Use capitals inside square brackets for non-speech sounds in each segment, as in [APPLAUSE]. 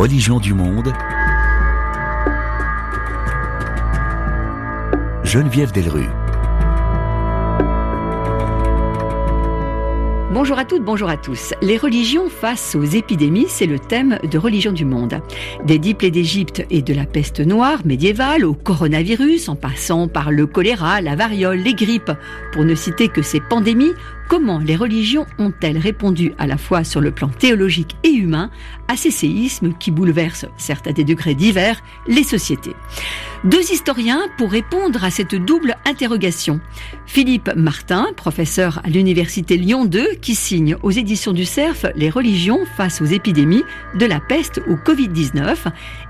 religions du monde. Geneviève Delrue. Bonjour à toutes, bonjour à tous. Les religions face aux épidémies, c'est le thème de Religion du monde. Des dix plaies d'Égypte et de la peste noire médiévale au coronavirus, en passant par le choléra, la variole, les grippes, pour ne citer que ces pandémies, comment les religions ont-elles répondu à la fois sur le plan théologique et humain à ces séismes qui bouleversent, certes à des degrés divers, les sociétés? Deux historiens pour répondre à cette double interrogation. Philippe Martin, professeur à l'université Lyon 2, qui signe aux éditions du CERF Les religions face aux épidémies de la peste au Covid-19,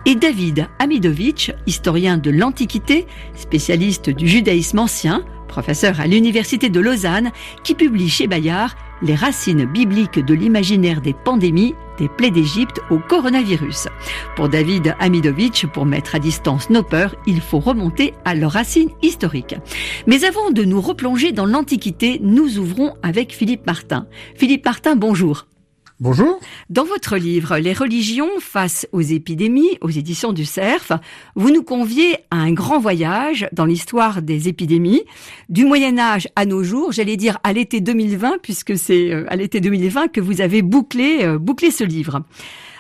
et David Amidovitch, historien de l'Antiquité, spécialiste du judaïsme ancien, professeur à l'Université de Lausanne, qui publie chez Bayard les racines bibliques de l'imaginaire des pandémies, des plaies d'Égypte au coronavirus. Pour David Amidovitch, pour mettre à distance nos peurs, il faut remonter à leurs racines historiques. Mais avant de nous replonger dans l'Antiquité, nous ouvrons avec Philippe Martin. Philippe Martin, bonjour. Bonjour. Dans votre livre Les religions face aux épidémies, aux éditions du CERF, vous nous conviez à un grand voyage dans l'histoire des épidémies, du Moyen Âge à nos jours, j'allais dire à l'été 2020, puisque c'est euh, à l'été 2020 que vous avez bouclé, euh, bouclé ce livre.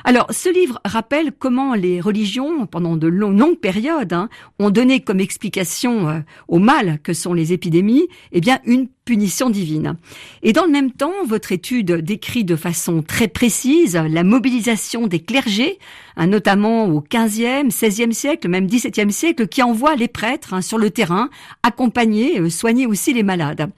Alors, ce livre rappelle comment les religions, pendant de longues périodes, hein, ont donné comme explication euh, au mal que sont les épidémies, eh bien, une punition divine. Et dans le même temps, votre étude décrit de façon très précise la mobilisation des clergés, hein, notamment au 15e, 16e siècle, même 17e siècle, qui envoient les prêtres hein, sur le terrain, accompagner, euh, soigner aussi les malades.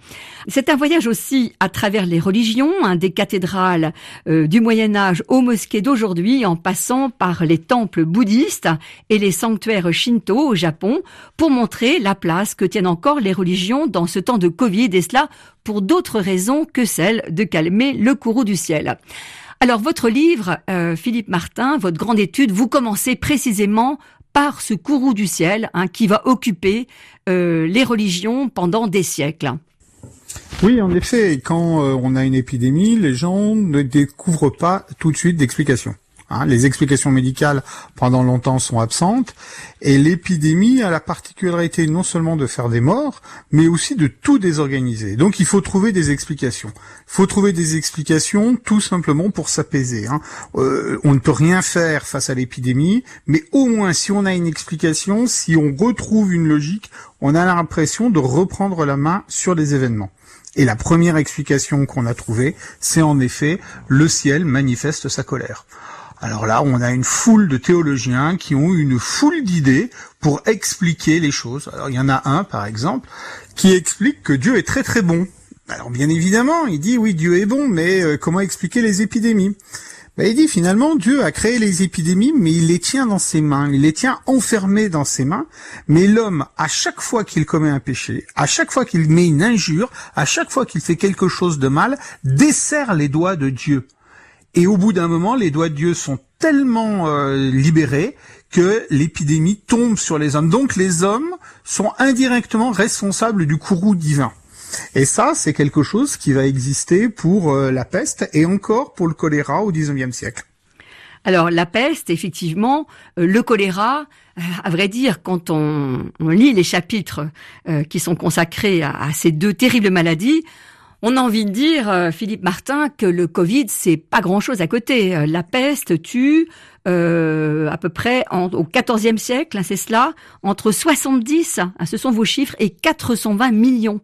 C'est un voyage aussi à travers les religions, hein, des cathédrales euh, du Moyen Âge aux mosquées d'aujourd'hui, en passant par les temples bouddhistes et les sanctuaires shinto au Japon, pour montrer la place que tiennent encore les religions dans ce temps de Covid, et cela pour d'autres raisons que celle de calmer le courroux du ciel. Alors votre livre, euh, Philippe Martin, votre grande étude, vous commencez précisément par ce courroux du ciel hein, qui va occuper euh, les religions pendant des siècles. Oui, en effet, quand euh, on a une épidémie, les gens ne découvrent pas tout de suite d'explications. Hein, les explications médicales pendant longtemps sont absentes et l'épidémie a la particularité non seulement de faire des morts, mais aussi de tout désorganiser. Donc il faut trouver des explications. Il faut trouver des explications tout simplement pour s'apaiser. Hein. Euh, on ne peut rien faire face à l'épidémie, mais au moins si on a une explication, si on retrouve une logique, on a l'impression de reprendre la main sur les événements. Et la première explication qu'on a trouvée, c'est en effet le ciel manifeste sa colère. Alors là, on a une foule de théologiens qui ont une foule d'idées pour expliquer les choses. Alors il y en a un, par exemple, qui explique que Dieu est très très bon. Alors bien évidemment, il dit oui, Dieu est bon, mais euh, comment expliquer les épidémies? Il dit finalement, Dieu a créé les épidémies, mais il les tient dans ses mains, il les tient enfermées dans ses mains, mais l'homme, à chaque fois qu'il commet un péché, à chaque fois qu'il met une injure, à chaque fois qu'il fait quelque chose de mal, desserre les doigts de Dieu. Et au bout d'un moment, les doigts de Dieu sont tellement euh, libérés que l'épidémie tombe sur les hommes. Donc les hommes sont indirectement responsables du courroux divin. Et ça, c'est quelque chose qui va exister pour euh, la peste et encore pour le choléra au XIXe siècle. Alors la peste, effectivement, euh, le choléra, à vrai dire, quand on, lit les chapitres qui sont consacrés à, ces deux terribles maladies, on a envie de dire, euh, Philippe Martin, que le Covid, c'est pas grand-chose à côté. Euh, la peste tue euh, à peu près au XIVe siècle, hein, c'est cela, entre 70, hein, ce sont vos chiffres, et 420 millions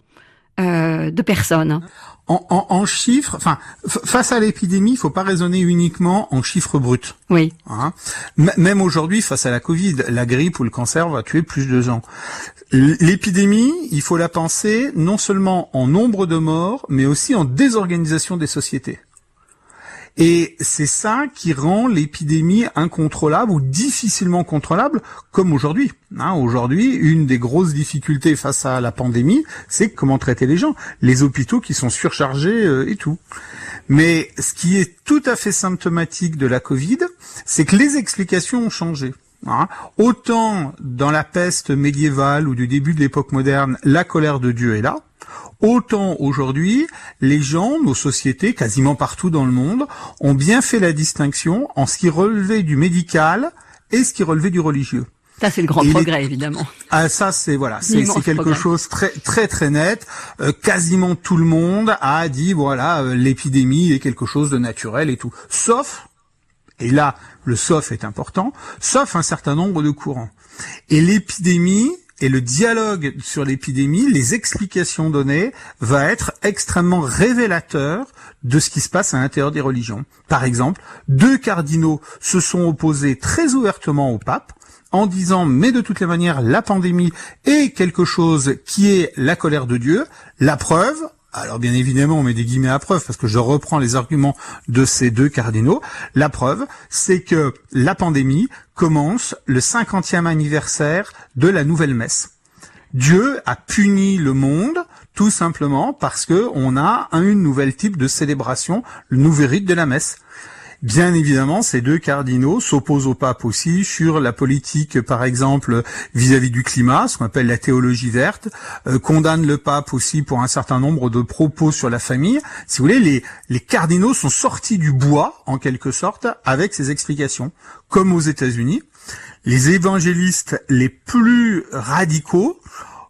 de personnes en, en, chiffres, enfin, face à l'épidémie, il faut pas raisonner uniquement en chiffres bruts. Oui. Hein? Même aujourd'hui, face à la Covid, la grippe ou le cancer va tuer plus de gens. L'épidémie, il faut la penser non seulement en nombre de morts, mais aussi en désorganisation des sociétés. Et c'est ça qui rend l'épidémie incontrôlable ou difficilement contrôlable, comme aujourd'hui. Hein, aujourd'hui, une des grosses difficultés face à la pandémie, c'est comment traiter les gens. Les hôpitaux qui sont surchargés euh, et tout. Mais ce qui est tout à fait symptomatique de la Covid, c'est que les explications ont changé. Hein. Autant dans la peste médiévale ou du début de l'époque moderne, la colère de Dieu est là, Autant aujourd'hui, les gens, nos sociétés, quasiment partout dans le monde, ont bien fait la distinction en ce qui relevait du médical et ce qui relevait du religieux. Ça, c'est le grand progrès, évidemment. Ah, ça, c'est voilà, c'est quelque chose très très très net. Euh, quasiment tout le monde a dit voilà, euh, l'épidémie est quelque chose de naturel et tout, sauf et là, le sauf est important, sauf un certain nombre de courants. Et l'épidémie et le dialogue sur l'épidémie, les explications données, va être extrêmement révélateur de ce qui se passe à l'intérieur des religions. Par exemple, deux cardinaux se sont opposés très ouvertement au pape en disant mais de toutes les manières la pandémie est quelque chose qui est la colère de Dieu. La preuve, alors bien évidemment, on met des guillemets à preuve parce que je reprends les arguments de ces deux cardinaux. La preuve, c'est que la pandémie commence le 50e anniversaire de la nouvelle messe. Dieu a puni le monde tout simplement parce que on a un nouvel type de célébration, le nouveau rite de la messe. Bien évidemment, ces deux cardinaux s'opposent au pape aussi sur la politique, par exemple, vis-à-vis du climat, ce qu'on appelle la théologie verte, euh, condamnent le pape aussi pour un certain nombre de propos sur la famille. Si vous voulez, les, les cardinaux sont sortis du bois, en quelque sorte, avec ces explications. Comme aux États-Unis, les évangélistes les plus radicaux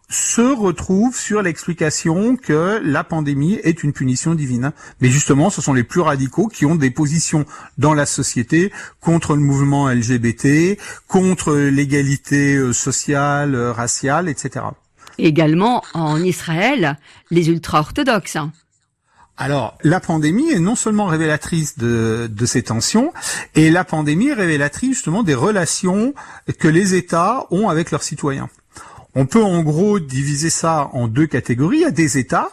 se retrouve sur l'explication que la pandémie est une punition divine. Mais justement, ce sont les plus radicaux qui ont des positions dans la société contre le mouvement LGBT, contre l'égalité euh, sociale, euh, raciale, etc. Également en Israël, les ultra-orthodoxes. Alors, la pandémie est non seulement révélatrice de, de, ces tensions, et la pandémie est révélatrice justement des relations que les États ont avec leurs citoyens. On peut en gros diviser ça en deux catégories. Il y a des États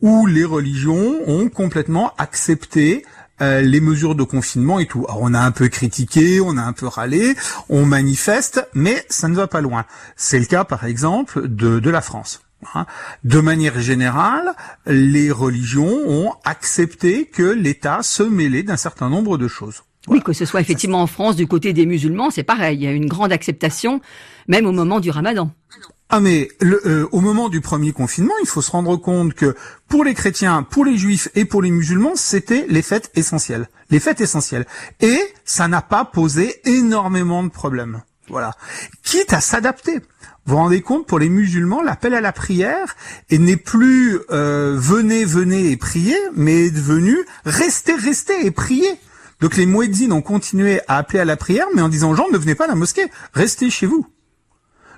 où les religions ont complètement accepté euh, les mesures de confinement et tout. Alors on a un peu critiqué, on a un peu râlé, on manifeste, mais ça ne va pas loin. C'est le cas par exemple de, de la France. Hein. De manière générale, les religions ont accepté que l'État se mêlait d'un certain nombre de choses. Oui, que ce soit effectivement en France du côté des musulmans, c'est pareil. Il y a une grande acceptation, même au moment du ramadan. Ah mais euh, au moment du premier confinement, il faut se rendre compte que pour les chrétiens, pour les juifs et pour les musulmans, c'était les fêtes essentielles. Les fêtes essentielles. Et ça n'a pas posé énormément de problèmes. Voilà. Quitte à s'adapter. Vous vous rendez compte, pour les musulmans, l'appel à la prière n'est plus euh, venez, venez et priez, mais est devenu restez, restez et priez. Donc les muezzins ont continué à appeler à la prière, mais en disant gens ne venez pas à la mosquée, restez chez vous.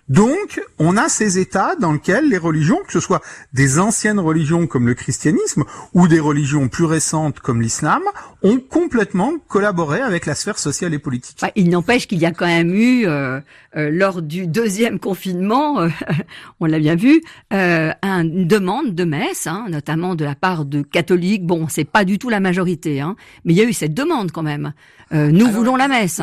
Donc, on a ces États dans lesquels les religions, que ce soit des anciennes religions comme le christianisme ou des religions plus récentes comme l'islam, ont complètement collaboré avec la sphère sociale et politique. Bah, il n'empêche qu'il y a quand même eu, euh, euh, lors du deuxième [LAUGHS] confinement, euh, [LAUGHS] on l'a bien vu, une demande de messe, hein, notamment de la part de catholiques. Bon, c'est pas du tout la majorité, hein, mais il y a eu cette demande quand même. nous voulons la messe.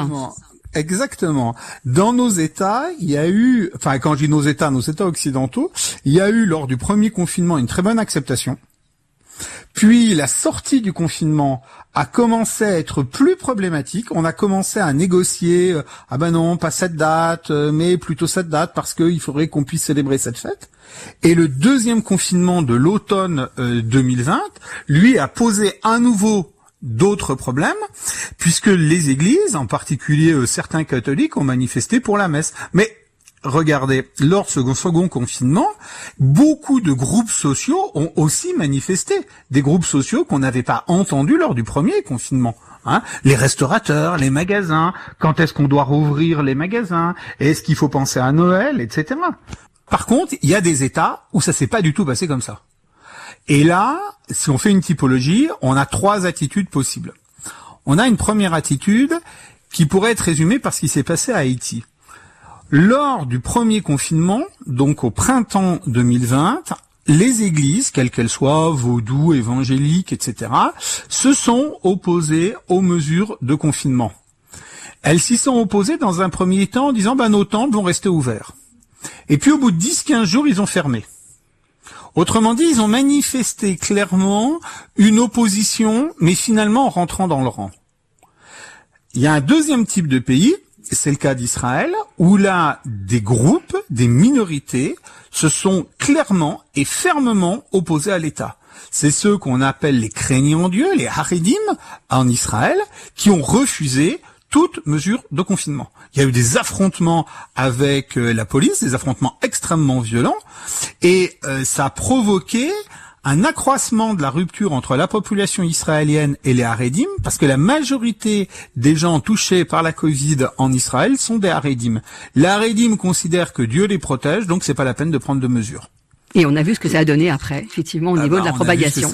Exactement. Dans nos États, il y a eu, enfin quand je dis nos États, nos États occidentaux, il y a eu lors du premier confinement une très bonne acceptation. Puis la sortie du confinement a commencé à être plus problématique. On a commencé à négocier, euh, ah ben non, pas cette date, euh, mais plutôt cette date parce qu'il faudrait qu'on puisse célébrer cette fête. Et le deuxième confinement de l'automne 2020, euh, lui, a posé à nouveau d'autres problèmes, puisque les églises, en particulier euh, certains catholiques, ont manifesté pour la messe. Mais regardez, lors de ce second confinement, beaucoup de groupes sociaux ont aussi manifesté. Des groupes sociaux qu'on n'avait pas entendus lors du premier confinement. Hein les restaurateurs, les magasins, quand est-ce qu'on doit rouvrir les magasins, est-ce qu'il faut penser à Noël, etc. Par contre, il y a des États où ça s'est pas du tout passé comme ça. Et là, si on fait une typologie, on a trois attitudes possibles. On a une première attitude qui pourrait être résumée par ce qui s'est passé à Haïti. Lors du premier confinement, donc au printemps 2020, les églises, quelles qu'elles soient, vaudou, évangéliques, etc., se sont opposées aux mesures de confinement. Elles s'y sont opposées dans un premier temps en disant ben, nos temples vont rester ouverts. Et puis au bout de 10-15 jours, ils ont fermé. Autrement dit, ils ont manifesté clairement une opposition, mais finalement en rentrant dans le rang. Il y a un deuxième type de pays c'est le cas d'Israël, où là, des groupes, des minorités, se sont clairement et fermement opposés à l'État. C'est ceux qu'on appelle les craignants Dieu, les Haredim, en Israël, qui ont refusé toute mesure de confinement. Il y a eu des affrontements avec euh, la police, des affrontements extrêmement violents, et euh, ça a provoqué un accroissement de la rupture entre la population israélienne et les Haredim, parce que la majorité des gens touchés par la Covid en Israël sont des Haredim. Les Haredim considèrent que Dieu les protège, donc c'est pas la peine de prendre de mesures. Et on a vu ce que ça a donné après, effectivement, au Ah niveau bah, de la on a vu propagation.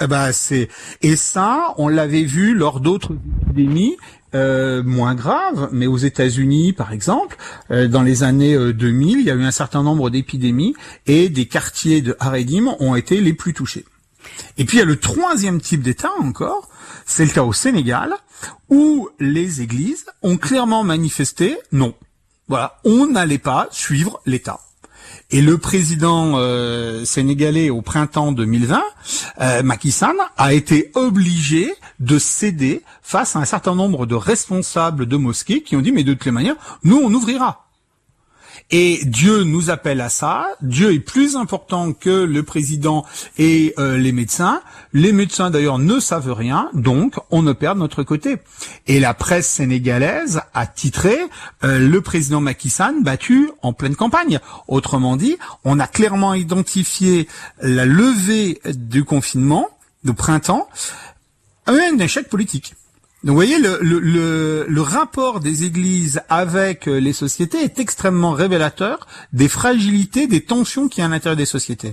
Eh c'est et ça, on l'avait vu lors d'autres épidémies euh, moins graves, mais aux États-Unis, par exemple, euh, dans les années euh, 2000, il y a eu un certain nombre d'épidémies et des quartiers de Haredim ont été les plus touchés. Et puis il y a le troisième type d'État encore, c'est le cas au Sénégal, où les églises ont clairement manifesté non. Voilà, on n'allait pas suivre l'État. Et le président euh, sénégalais au printemps 2020, euh, Macky Sall, a été obligé de céder face à un certain nombre de responsables de mosquées qui ont dit mais de toutes les manières, nous on ouvrira. Et Dieu nous appelle à ça. Dieu est plus important que le président et euh, les médecins. Les médecins d'ailleurs ne savent rien, donc on ne perd notre côté. Et la presse sénégalaise a titré euh, le président Macky Sall battu en pleine campagne. Autrement dit, on a clairement identifié la levée du confinement de printemps un échec politique. Donc vous voyez, le, le, rapport des églises avec euh, les sociétés est extrêmement révélateur des fragilités, des tensions qu'il y a à l'intérieur des sociétés.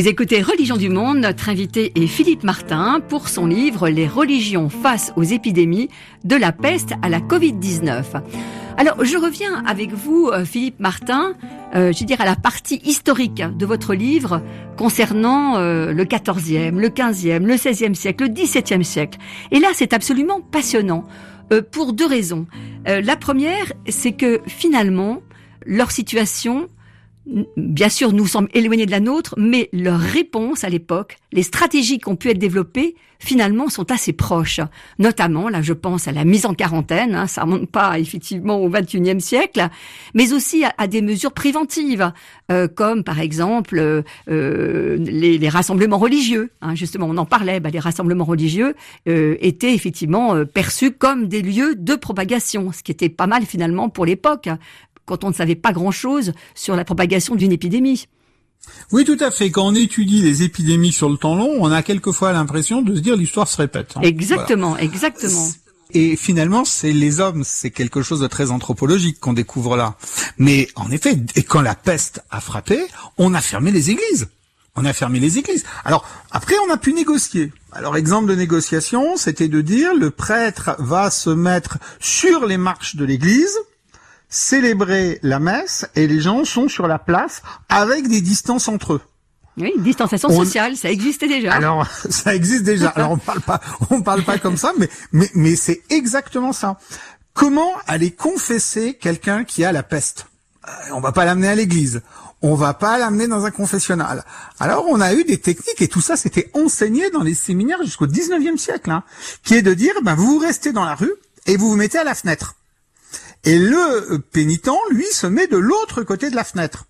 Vous écoutez Religion du Monde, notre invité est Philippe Martin pour son livre Les religions face aux épidémies de la peste à la Covid-19. Alors, je reviens avec vous, euh, Philippe Martin, euh, je veux dire à la partie historique de votre livre concernant euh, le 14e, le 15e, le 16e siècle, le 17e siècle. Et là, c'est absolument passionnant pour deux raisons. La première, c'est que finalement, leur situation bien sûr, nous sommes éloignés de la nôtre, mais leurs réponses à l'époque, les stratégies qui ont pu être développées, finalement, sont assez proches. Notamment, là, je pense à la mise en quarantaine, hein, ça remonte pas effectivement au XXIe siècle, mais aussi à, à des mesures préventives, euh, comme par exemple euh, euh, les, les rassemblements religieux. Hein, justement, on en parlait. Bah, les rassemblements religieux euh, étaient effectivement euh, perçus comme des lieux de propagation, ce qui était pas mal finalement pour l'époque quand on ne savait pas grand-chose sur la propagation d'une épidémie. Oui, tout à fait. Quand on étudie les épidémies sur le temps long, on a quelquefois l'impression de se dire l'histoire se répète. hein. Exactement, exactement. Et finalement, c'est les hommes, c'est quelque chose de très anthropologique qu'on découvre là. Mais en effet, et quand la peste a frappé, on a fermé les églises. On a fermé les églises. Alors après, on a pu négocier. Alors exemple de négociation, c'était de dire le prêtre va se mettre sur les marches de l'église, célébrer la messe, et les gens sont sur la place avec des distances entre eux. Oui, distanciation On- sociale, ça existait déjà. Alors, [LAUGHS] ça existe déjà. Alors, on parle pas, on parle pas comme ça, mais, mais, mais c'est exactement ça. Comment aller confesser quelqu'un qui a la peste? Euh, On va pas l'amener à l'église. On va pas l'amener dans un confessionnal. Alors, on a eu des techniques et tout ça, c'était enseigné dans les séminaires jusqu'au 19e siècle, hein, qui est de dire, ben, vous restez dans la rue et vous vous mettez à la fenêtre. Et le pénitent, lui, se met de l'autre côté de la fenêtre.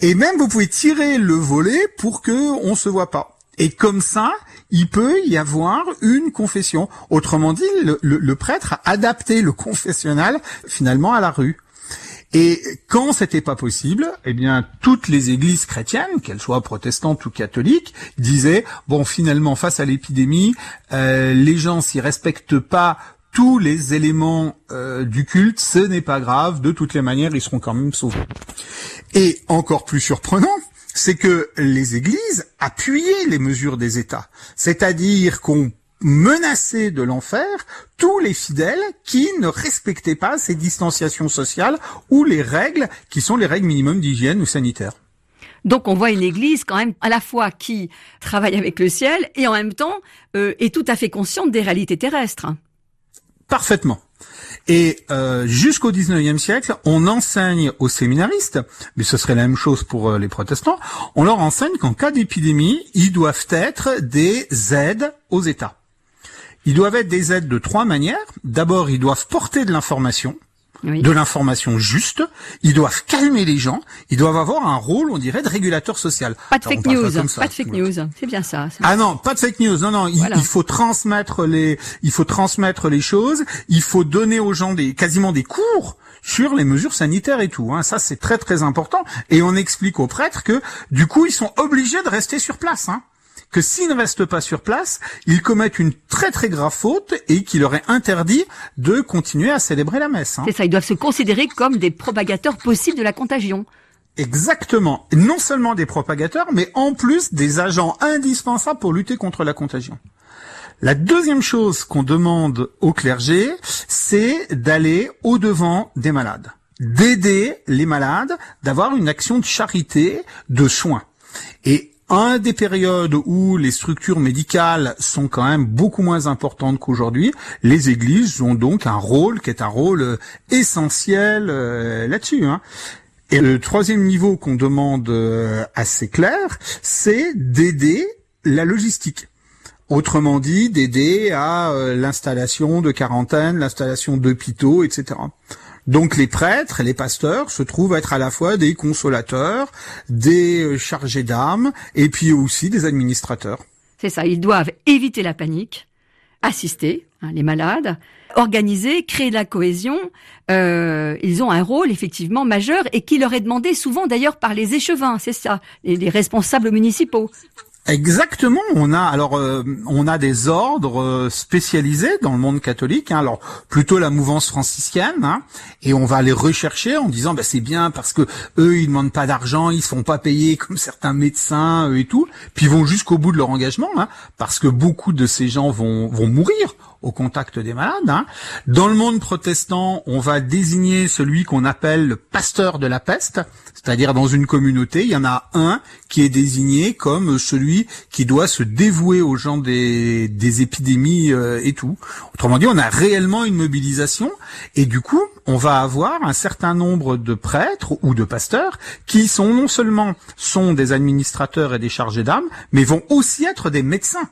Et même vous pouvez tirer le volet pour que on se voit pas. Et comme ça, il peut y avoir une confession. Autrement dit, le prêtre a adapté le confessionnal finalement à la rue. Et quand c'était pas possible, eh bien toutes les églises chrétiennes, qu'elles soient protestantes ou catholiques, disaient bon finalement face à l'épidémie, euh, les gens s'y respectent pas tous les éléments euh, du culte, ce n'est pas grave, de toutes les manières ils seront quand même sauvés. Et encore plus surprenant, c'est que les églises appuyaient les mesures des États. C'est-à-dire qu'on menacer de l'enfer tous les fidèles qui ne respectaient pas ces distanciations sociales ou les règles qui sont les règles minimum d'hygiène ou sanitaire. Donc on voit une église quand même à la fois qui travaille avec le ciel et en même temps euh, est tout à fait consciente des réalités terrestres. Parfaitement. Et euh, jusqu'au 19e siècle, on enseigne aux séminaristes, mais ce serait la même chose pour euh, les protestants, on leur enseigne qu'en cas d'épidémie, ils doivent être des aides aux États. Ils doivent être des aides de trois manières. D'abord, ils doivent porter de l'information, de l'information juste. Ils doivent calmer les gens. Ils doivent avoir un rôle, on dirait, de régulateur social. Pas de fake news. pas de fake news. C'est bien ça, Ah non, pas de fake news. Non, non. Il, faut transmettre les, il faut transmettre les choses. Il faut donner aux gens des, quasiment des cours sur les mesures sanitaires et tout. Hein. Ça, c'est très très important. Et on explique aux prêtres que, du coup, ils sont obligés de rester sur place. Hein que s'ils ne restent pas sur place, ils commettent une très très grave faute et qu'il leur est interdit de continuer à célébrer la messe. Hein. C'est ça, ils doivent se considérer comme des propagateurs possibles de la contagion. Exactement. Non seulement des propagateurs, mais en plus des agents indispensables pour lutter contre la contagion. La deuxième chose qu'on demande au clergé, c'est d'aller au-devant des malades, d'aider les malades, d'avoir une action de charité, de soins. Et un des périodes où les structures médicales sont quand même beaucoup moins importantes qu'aujourd'hui, les églises ont donc un rôle qui est un rôle euh, essentiel euh, là-dessus. Hein. Et le troisième niveau qu'on demande euh, assez clair, c'est d'aider la logistique. Autrement dit, d'aider à l'installation de quarantaine, l'installation d'hôpitaux, etc. Donc les prêtres, les pasteurs se trouvent être à la fois des consolateurs, des euh, chargés d'âme et puis aussi des administrateurs. C'est ça, ils doivent éviter la panique, assister hein, les malades, organiser, créer de la cohésion. Euh, ils ont un rôle effectivement majeur et qui leur est demandé souvent d'ailleurs par les échevins, c'est ça, les responsables municipaux. Exactement. On a alors euh, on a des ordres euh, spécialisés dans le monde catholique. Hein, alors plutôt la mouvance franciscaine, hein, et on va les rechercher en disant bah c'est bien parce que eux ils demandent pas d'argent, ils se font pas payer comme [LAUGHS] certains médecins et tout, puis ils vont jusqu'au bout de leur engagement, hein, parce que beaucoup de ces gens vont vont mourir au contact des malades. Hein. Dans le monde protestant, on va désigner celui qu'on appelle le pasteur de la peste, c'est-à-dire dans une communauté, il y en a un qui est désigné comme celui qui doit se dévouer aux gens des, épidémies euh, et tout. Autrement dit, on a réellement une mobilisation et du coup, on va avoir un certain nombre de prêtres ou de pasteurs qui sont non seulement sont des administrateurs et des chargés d'âme, mais vont aussi être des médecins.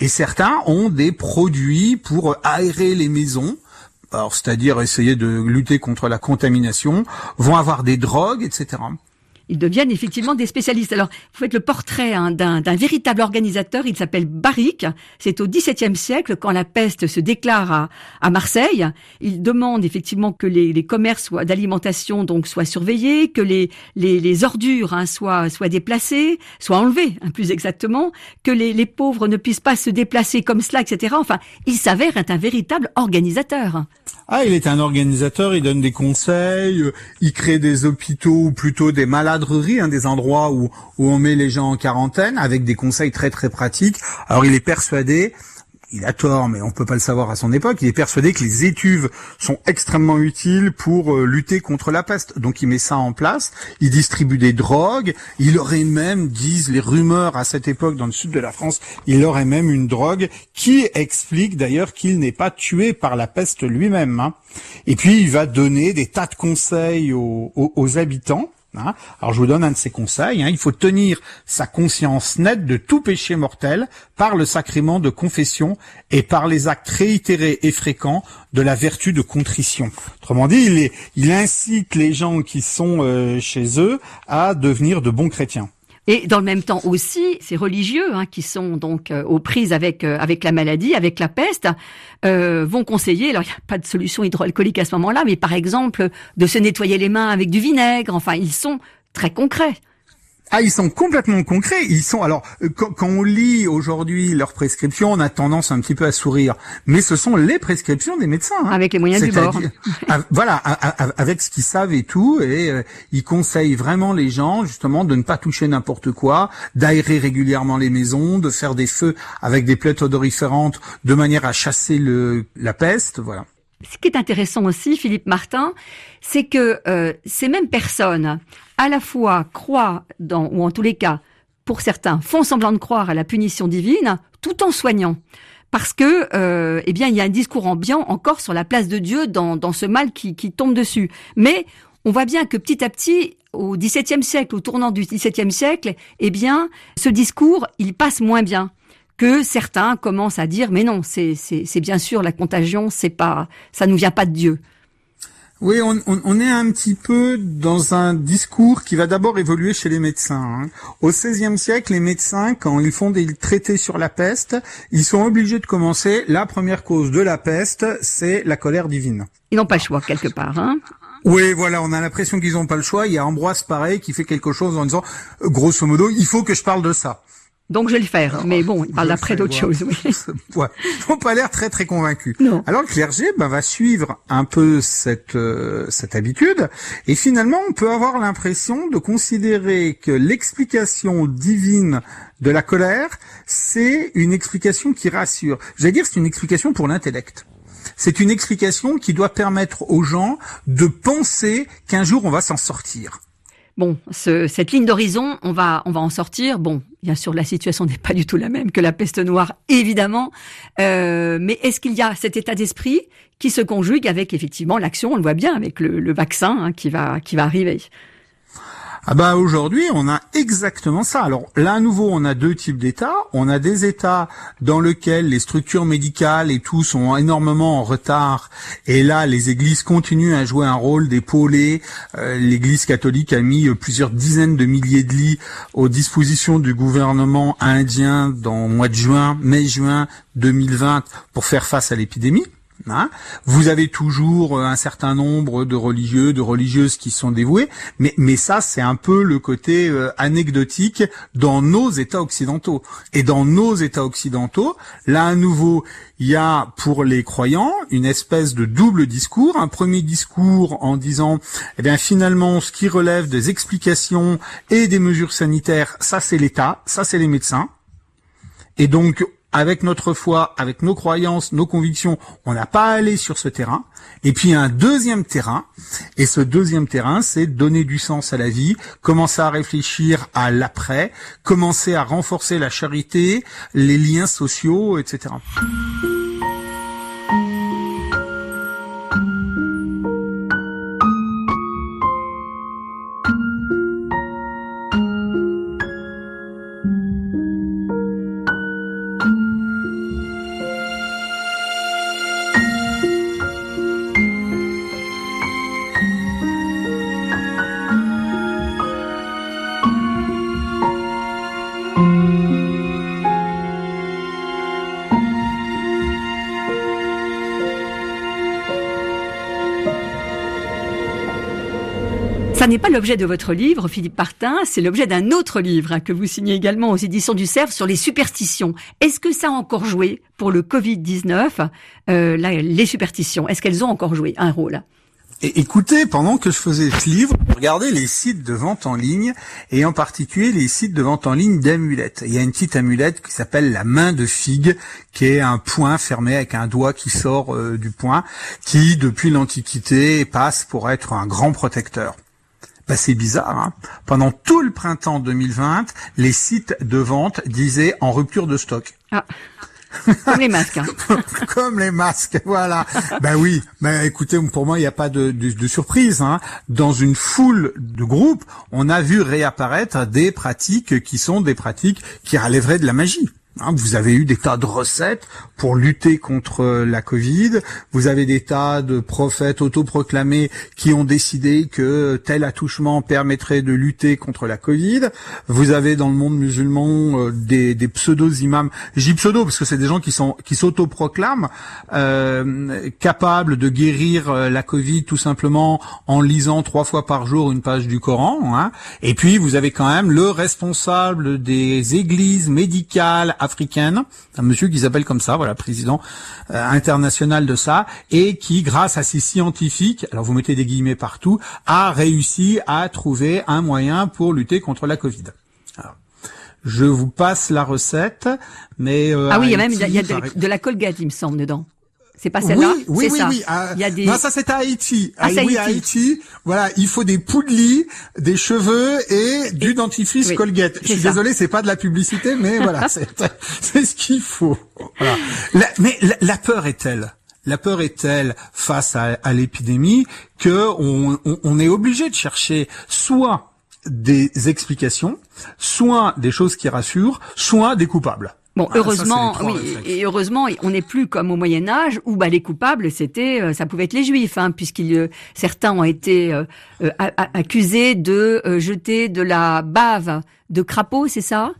Et certains ont des produits pour aérer les maisons, c'est-à-dire essayer de lutter contre la contamination, vont avoir des drogues, etc ils deviennent effectivement des spécialistes. Alors, vous faites le portrait hein, d'un véritable organisateur, il s'appelle Barrique, c'est au XVIIe siècle, quand la peste se déclare à, à Marseille, il demande effectivement que les, les commerces d'alimentation donc soient surveillés, que les, les, les ordures hein, soient, soient déplacées, soient enlevées, hein, plus exactement, que les, les pauvres ne puissent pas se déplacer comme cela, etc. Enfin, il s'avère être un véritable organisateur. Ah, il est un organisateur, il donne des conseils, euh, il crée des hôpitaux ou plutôt des hein, des endroits où, où on met les gens en quarantaine avec des conseils très très pratiques. Alors il est persuadé il a tort, mais on peut pas le savoir à son époque, il est persuadé que les étuves sont extrêmement utiles pour euh, lutter contre la peste. Donc il met ça en place, il distribue des drogues, il aurait même, disent les rumeurs à cette époque dans le sud de la France, il aurait même une drogue qui explique d'ailleurs qu'il n'est pas tué par la peste lui-même. Hein. Et puis il va donner des tas de conseils aux habitants Hein? Alors je vous donne un de ces conseils. Hein. Il faut tenir sa conscience nette de tout péché mortel par le sacrement de confession et par les actes réitérés et fréquents de la vertu de contrition. Autrement dit, il, incite les gens qui sont euh, chez eux à devenir de bons chrétiens. Et dans le même temps aussi, ces religieux hein, qui sont donc euh, aux prises avec euh, avec la maladie, avec la peste, euh, vont conseiller. Alors il n'y a pas de solution hydroalcoolique à ce moment-là, mais par exemple de se nettoyer les mains avec du vinaigre. Enfin, ils sont très concrets. Ah, ils sont complètement concrets. Ils sont alors euh, quand, quand on lit aujourd'hui leurs prescriptions, on a tendance un petit peu à sourire, mais ce sont les prescriptions des médecins. hein. Avec les moyens du bord. [LAUGHS] Voilà, avec ce qu'ils savent et tout, et euh, ils conseillent vraiment les gens justement de ne pas toucher n'importe quoi, d'aérer régulièrement les maisons, de faire des feux avec des plantes odoriférantes de manière à chasser le la peste. Voilà. Ce qui est intéressant aussi, Philippe Martin, c'est que euh, ces mêmes personnes, à la fois croient dans, ou en tous les cas, pour certains, font semblant de croire à la punition divine, tout en soignant. Parce que, euh, eh bien, il y a un discours ambiant encore sur la place de Dieu dans, ce mal qui, qui tombe dessus. Mais on voit bien que petit à petit, au XVIIe siècle, au tournant du XVIIe siècle, eh bien, ce discours, il passe moins bien que certains commencent à dire mais non c'est c'est c'est bien sûr la contagion c'est pas ça nous vient pas de Dieu Oui, on, on- on est un petit peu dans un discours qui va d'abord évoluer chez les médecins. hein. Au XVIe siècle, les médecins, quand ils font des traités sur la peste, ils sont obligés de commencer. La première cause de la peste, c'est la colère divine. ils n'ont pas le choix quelque part hein Oui, voilà, on a l'impression qu'ils n'ont pas le choix. Il y a Ambroise pareil qui fait quelque chose en disant, grosso modo, il faut que je parle de ça. Donc je vais le faire mais bon il parle après d'autres choses oui. ouais. Ils n'ont pas l'air très très convaincus. Non. Alors le clergé ben, va suivre un peu cette euh, cette habitude et finalement on peut avoir l'impression de considérer que l'explication divine de la colère c'est une explication qui rassure. J'allais dire c'est une explication pour l'intellect. C'est une explication qui doit permettre aux gens de penser qu'un jour on va s'en sortir. Bon ce, cette ligne d'horizon on va on va en sortir. Bon bien sûr la situation n'est pas du tout la même que la peste noire évidemment. Euh, mais est-ce qu'il y a cet état d'esprit qui se conjugue avec effectivement l'action on le voit bien avec le, vaccin hein, qui va qui va arriver? Ah bah aujourd'hui, on a exactement ça. Alors là à nouveau, on a deux types d'États. On a des États dans lesquels les structures médicales et tout sont énormément en retard. Et là, les églises continuent à jouer un rôle d'épaulé. Euh, L'Église catholique a mis euh, plusieurs dizaines de milliers de lits aux dispositions du gouvernement indien dans le mois de juin, mai-juin 2020 pour faire face à l'épidémie. Hein vous avez toujours euh, un certain nombre de religieux, de religieuses qui sont dévoués, mais, mais ça c'est un peu le côté euh, anecdotique dans nos États occidentaux. Et dans nos États occidentaux, là à nouveau, il y a pour les croyants une espèce de double discours. Un premier discours en disant, eh bien finalement, ce qui relève des explications et des mesures sanitaires, ça c'est l'État, ça c'est les médecins. Et donc, avec notre foi, avec nos croyances, nos convictions, on n'a pas à aller sur ce terrain. Et puis un deuxième terrain, et ce deuxième terrain, c'est donner du sens à la vie, commencer à réfléchir à l'après, commencer à renforcer la charité, les liens sociaux, etc. Ça n'est pas l'objet de votre livre, Philippe Martin, c'est l'objet d'un autre livre que vous signez également aux éditions du Cerf sur les superstitions. Est-ce que ça a encore joué pour le Covid-19, euh, les superstitions? Est-ce qu'elles ont encore joué un rôle? Écoutez, pendant que je faisais ce livre, regardez les sites de vente en ligne, et en particulier les sites de vente en ligne d'amulettes. Il y a une petite amulette qui s'appelle la main de figue, qui est un poing fermé avec un doigt qui sort euh, du poing, qui depuis l'Antiquité passe pour être un grand protecteur. Bah, c'est bizarre. Hein Pendant tout le printemps 2020, les sites de vente disaient en rupture de stock. Ah, comme les masques. hein. [LAUGHS] Comme les masques, voilà. ben oui, ben écoutez, pour moi, il n'y a pas de, de, de surprise. Hein. Dans une foule de groupes, on a vu réapparaître des pratiques qui sont des pratiques qui relèveraient de la magie. Hein, vous avez eu des tas de recettes pour lutter contre la Covid. Vous avez des tas de prophètes autoproclamés qui ont décidé que tel attouchement permettrait de lutter contre la Covid. Vous avez dans le monde musulman euh, des, des pseudos imams. J'ai pseudo parce que c'est des gens qui sont qui s'autoproclament euh, capables de guérir euh, la Covid tout simplement en lisant trois fois par jour une page du Coran. Hein. Et puis vous avez quand même le responsable des églises médicales africaine, un monsieur qui s'appelle comme ça, voilà, président euh, international de ça, et qui, grâce à ses scientifiques, alors vous mettez des guillemets partout, a réussi à trouver un moyen pour lutter contre la Covid. je vous passe la recette, mais euh, ah oui, il y a même il y a de, de la Colgate, il me semble, dedans. C'est pas celle-là Oui, oui, oui, ça. oui. Ah, il y a des... Non, ça c'est à Haïti. Ah, oui, à Haïti. Voilà, il faut des poudlis, des cheveux et du dentifrice Colgate. Je suis désolé, c'est pas de la publicité, mais [LAUGHS] voilà, [LAUGHS] c'est ce qu'il faut. Voilà. mais la, peur est telle la peur est telle face à, à l'épidémie que on, on, on est obligé de chercher soit des explications, soit des choses qui rassurent, soit des coupables. Bon, ah, heureusement, oui, et heureusement, on n'est plus comme au Moyen Âge où bah, les coupables, c'était, euh, ça pouvait être les Juifs, hein, puisqu'ils euh, certains ont été euh, accusés de jeter de la bave de crapaud, c'est ça,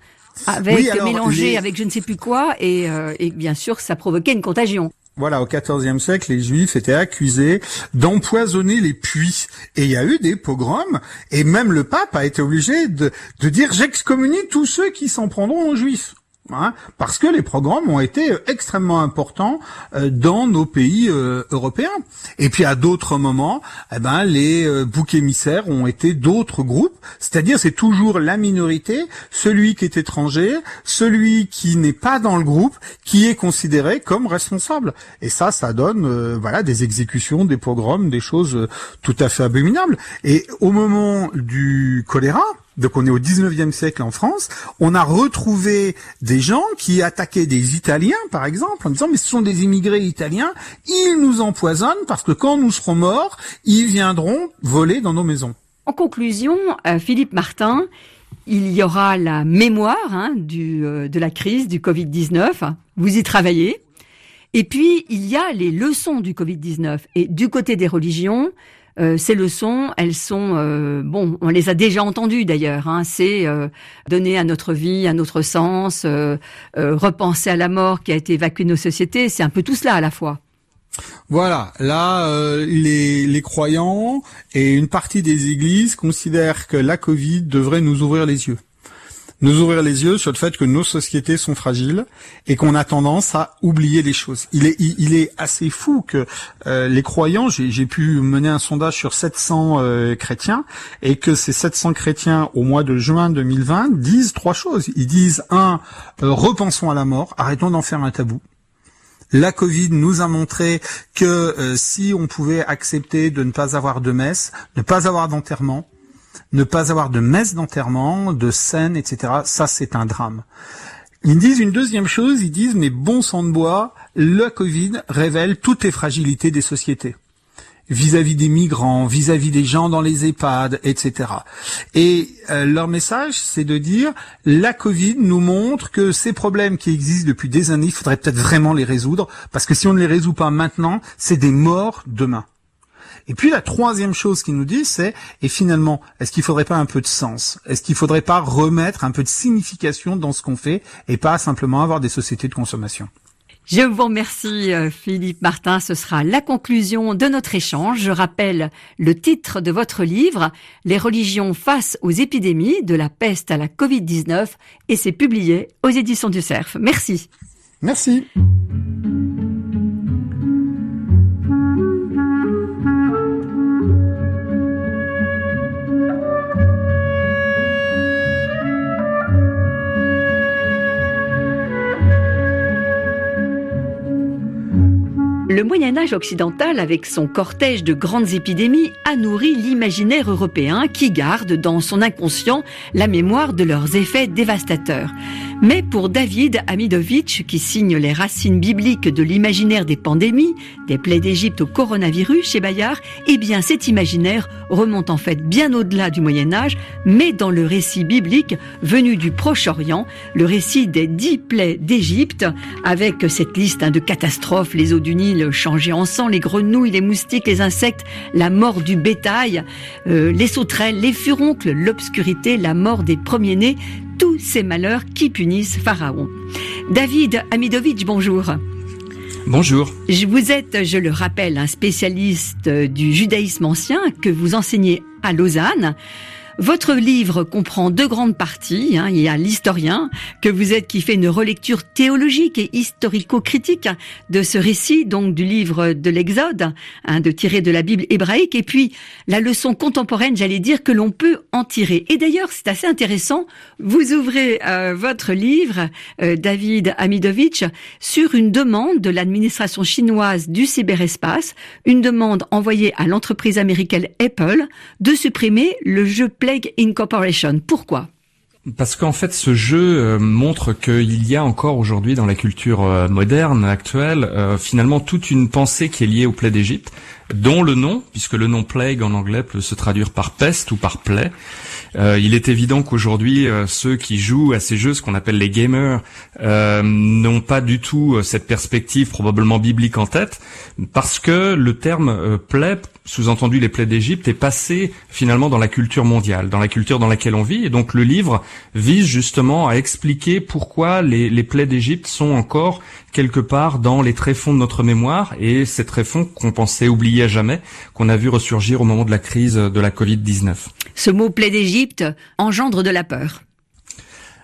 avec mélangé avec je ne sais plus quoi, et, et bien sûr, ça provoquait une contagion. Voilà, au XIVe siècle, les Juifs étaient accusés d'empoisonner les puits. Et il y a eu des pogroms, et même le pape a été obligé de, de dire j'excommunie tous ceux qui s'en prendront aux Juifs. Hein, parce que les programmes ont été euh, extrêmement importants euh, dans nos pays euh, européens. Et puis à d'autres moments, eh ben, les boucs émissaires ont été d'autres groupes, c'est-à-dire c'est toujours la minorité, celui qui est étranger, celui qui n'est pas dans le groupe, qui est considéré comme responsable. Et ça, ça donne voilà des exécutions, des pogroms, des choses tout à fait abominables. Et au moment du choléra, donc on est au 19e siècle en France, on a retrouvé des gens qui attaquaient des Italiens, par exemple, en disant mais ce sont des immigrés italiens, ils nous empoisonnent parce que quand nous serons morts, ils viendront voler dans nos maisons. En conclusion, euh, Philippe Martin, il y aura la mémoire hein, du, euh, de la crise du Covid-19. Vous y travaillez. Et puis, il y a les leçons du Covid-19. Et du côté des religions, euh, ces leçons, elles sont euh, bon, on les a déjà entendues d'ailleurs. Hein, c'est euh, donner à notre vie un autre sens, repenser à la mort qui a été évacuée de nos sociétés. C'est un peu tout cela à la fois. Voilà, là, les, les croyants et une partie des églises considèrent que la Covid devrait nous ouvrir les yeux nous ouvrir les yeux sur le fait que nos sociétés sont fragiles et qu'on a tendance à oublier les choses. Il est, assez fou que euh, les croyants, j'ai pu mener un sondage sur 700 euh, chrétiens et que ces 700 chrétiens au mois de juin 2020 disent trois choses. Ils disent un, euh, repensons à la mort, arrêtons d'en faire un tabou. La Covid nous a montré que si on pouvait accepter de ne pas avoir de messe, ne pas avoir d'enterrement, ne pas avoir de messe d'enterrement, de scène, etc. Ça, c'est un drame. Ils disent une deuxième chose, ils disent, mais bon sang de bois, le Covid révèle toutes les fragilités des sociétés vis-à-vis des migrants, vis-à-vis des gens dans les EHPAD, etc. Et euh, leur message, c'est de dire la Covid nous montre que ces problèmes qui existent depuis des années, il faudrait peut-être vraiment les résoudre, parce que si on ne les résout pas maintenant, c'est des morts demain. Et puis la troisième chose qu'ils nous disent, c'est et finalement, est-ce qu'il faudrait pas un peu de sens? Est-ce qu'il faudrait pas remettre un peu de signification dans ce qu'on fait et pas simplement avoir des sociétés de consommation? Je vous remercie euh, Philippe Martin. Ce sera la conclusion de notre échange. Je rappelle le titre de votre livre, Les religions face aux épidémies, de la peste à la Covid-19, et c'est publié aux éditions du CERF. Merci. Merci. Le Moyen Âge occidental, avec son cortège de grandes épidémies, a nourri l'imaginaire européen qui garde dans son inconscient la mémoire de leurs effets dévastateurs. Mais pour David Amidovitch, qui signe les racines bibliques de l'imaginaire des pandémies, des plaies d'Égypte au coronavirus chez Bayard, eh bien cet imaginaire remonte en fait bien au-delà du Moyen Âge, mais dans le récit biblique venu du Proche-Orient, le récit des dix plaies d'Égypte, avec cette liste hein, de catastrophes, les eaux du Nil changées en sang, les grenouilles, les moustiques, les insectes, la mort du bétail, euh, les sauterelles, les furoncles, l'obscurité, la mort des premiers-nés, tous ces malheurs qui punissent Pharaon. David Amidovitch, bonjour. Bonjour. Vous êtes, je le rappelle, un spécialiste du judaïsme ancien que vous enseignez à Lausanne. Votre livre comprend deux grandes parties. Hein. Il y a l'historien que vous êtes qui fait une relecture théologique et historico-critique de ce récit, donc du livre de l'Exode, hein, de tirer de la Bible hébraïque, et puis la leçon contemporaine, j'allais dire, que l'on peut en tirer. Et d'ailleurs, c'est assez intéressant. Vous ouvrez euh, votre livre, euh, David Amidovitch, sur une demande de l'administration chinoise du cyberespace, une demande envoyée à l'entreprise américaine Apple de supprimer le jeu Incorporation. Pourquoi? Parce qu'en fait, ce jeu euh, montre qu'il y a encore aujourd'hui dans la culture euh, moderne, actuelle, euh, finalement toute une pensée qui est liée au plaie d'Égypte, dont le nom, puisque le nom plague en anglais peut se traduire par peste ou par plaie. il est évident qu'aujourd'hui, ceux qui jouent à ces jeux, ce qu'on appelle les gamers, n'ont pas du tout cette perspective probablement biblique en tête, parce que le terme plaie sous-entendu les plaies d'Égypte, est passé finalement dans la culture mondiale, dans la culture dans laquelle on vit. Et donc le livre vise justement à expliquer pourquoi les, plaies d'Égypte sont encore quelque part dans les tréfonds de notre mémoire et ces tréfonds qu'on pensait oublier à jamais, qu'on a vu ressurgir au moment de la crise de la Covid-19. Ce mot plaie d'Égypte engendre de la peur.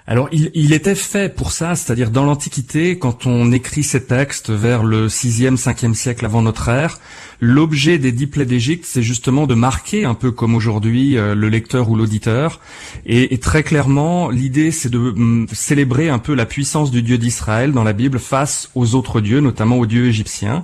Alors, il, il, était fait pour ça, c'est-à-dire dans l'Antiquité, quand on écrit ces textes vers le 6e, 5e siècle avant notre ère, l'objet des dix plaies d'Égypte, c'est justement de marquer, un peu comme aujourd'hui, euh, le lecteur ou l'auditeur. Et, très clairement, l'idée, c'est de mm, célébrer un peu la puissance du Dieu d'Israël dans la Bible face aux autres dieux, notamment aux dieux égyptiens.